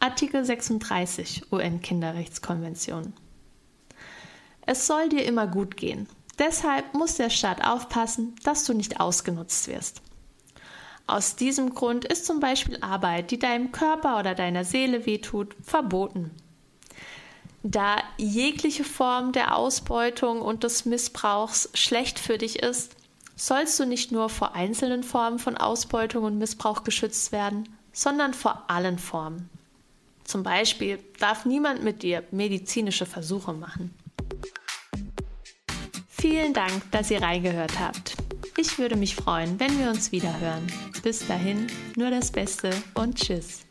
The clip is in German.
Artikel 36 UN-Kinderrechtskonvention. Es soll dir immer gut gehen. Deshalb muss der Staat aufpassen, dass du nicht ausgenutzt wirst. Aus diesem Grund ist zum Beispiel Arbeit, die deinem Körper oder deiner Seele wehtut, verboten. Da jegliche Form der Ausbeutung und des Missbrauchs schlecht für dich ist, sollst du nicht nur vor einzelnen Formen von Ausbeutung und Missbrauch geschützt werden, sondern vor allen Formen. Zum Beispiel darf niemand mit dir medizinische Versuche machen. Vielen Dank, dass ihr reingehört habt. Ich würde mich freuen, wenn wir uns wieder hören. Bis dahin, nur das Beste und Tschüss.